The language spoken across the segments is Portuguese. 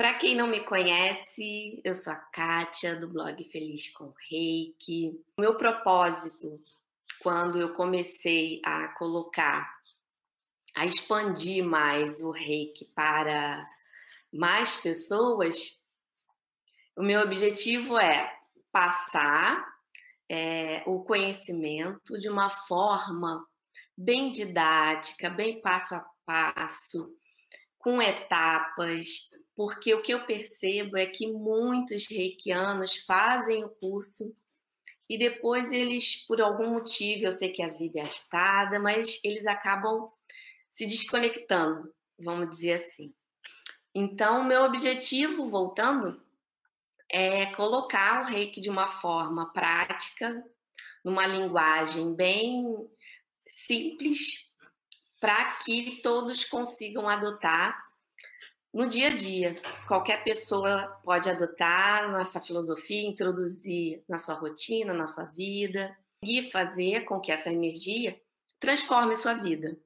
Para quem não me conhece, eu sou a Kátia, do blog Feliz com Reiki. O meu propósito, quando eu comecei a colocar, a expandir mais o Reiki para mais pessoas, o meu objetivo é passar é, o conhecimento de uma forma bem didática, bem passo a passo, com etapas, porque o que eu percebo é que muitos reikianos fazem o curso e depois eles, por algum motivo, eu sei que a vida é agitada, mas eles acabam se desconectando, vamos dizer assim. Então, meu objetivo, voltando, é colocar o reiki de uma forma prática, numa linguagem bem simples, para que todos consigam adotar no dia a dia. Qualquer pessoa pode adotar nossa filosofia, introduzir na sua rotina, na sua vida, e fazer com que essa energia transforme sua vida.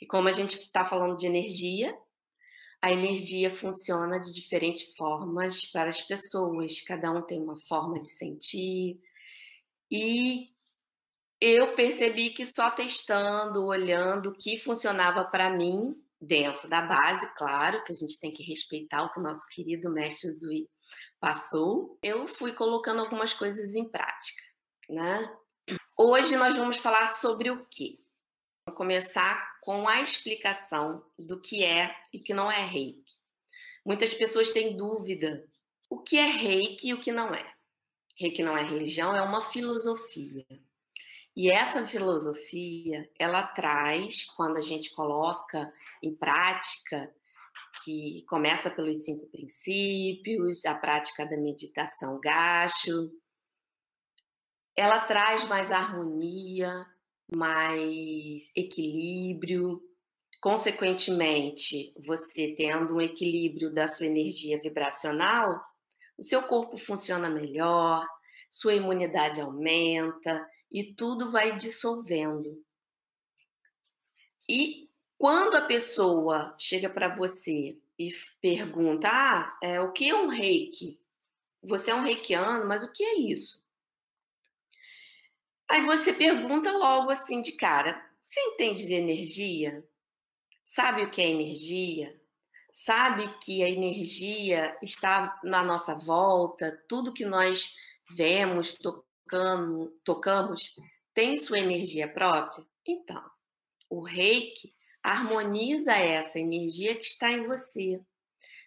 E como a gente está falando de energia, a energia funciona de diferentes formas para as pessoas, cada um tem uma forma de sentir. E eu percebi que só testando, olhando o que funcionava para mim, dentro da base, claro, que a gente tem que respeitar o que o nosso querido mestre Zui passou, eu fui colocando algumas coisas em prática, né? Hoje nós vamos falar sobre o quê? Vamos começar com a explicação do que é e que não é reiki. Muitas pessoas têm dúvida o que é reiki e o que não é. Reiki não é religião, é uma filosofia. E essa filosofia, ela traz, quando a gente coloca em prática, que começa pelos cinco princípios, a prática da meditação gacho, ela traz mais harmonia, mais equilíbrio. Consequentemente, você tendo um equilíbrio da sua energia vibracional, o seu corpo funciona melhor, sua imunidade aumenta, e tudo vai dissolvendo. E quando a pessoa chega para você e pergunta: Ah, é, o que é um reiki? Você é um reikiano, mas o que é isso? Aí você pergunta logo assim de cara: Você entende de energia? Sabe o que é energia? Sabe que a energia está na nossa volta, tudo que nós vemos, tocamos, tocamos tem sua energia própria? Então, o reiki harmoniza essa energia que está em você.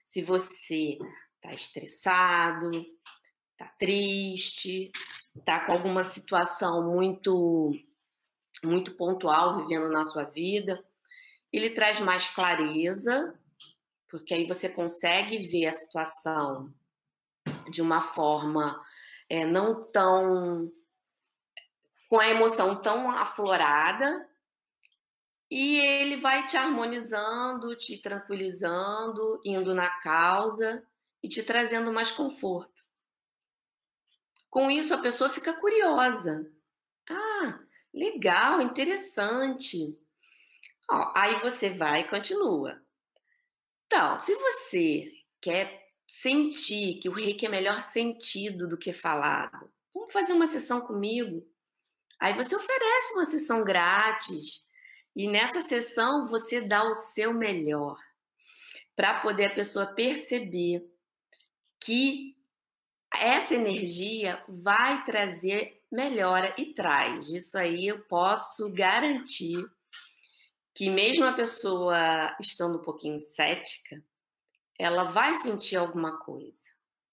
Se você está estressado, está triste, está com alguma situação muito muito pontual vivendo na sua vida, ele traz mais clareza, porque aí você consegue ver a situação de uma forma é, não tão com a emoção tão aflorada e ele vai te harmonizando, te tranquilizando, indo na causa e te trazendo mais conforto. Com isso, a pessoa fica curiosa. Ah, legal, interessante. Ó, aí você vai e continua. Então, se você quer sentir que o reiki é melhor sentido do que falado. Vamos fazer uma sessão comigo? Aí você oferece uma sessão grátis e nessa sessão você dá o seu melhor para poder a pessoa perceber que essa energia vai trazer melhora e traz. Isso aí eu posso garantir que mesmo a pessoa estando um pouquinho cética, ela vai sentir alguma coisa.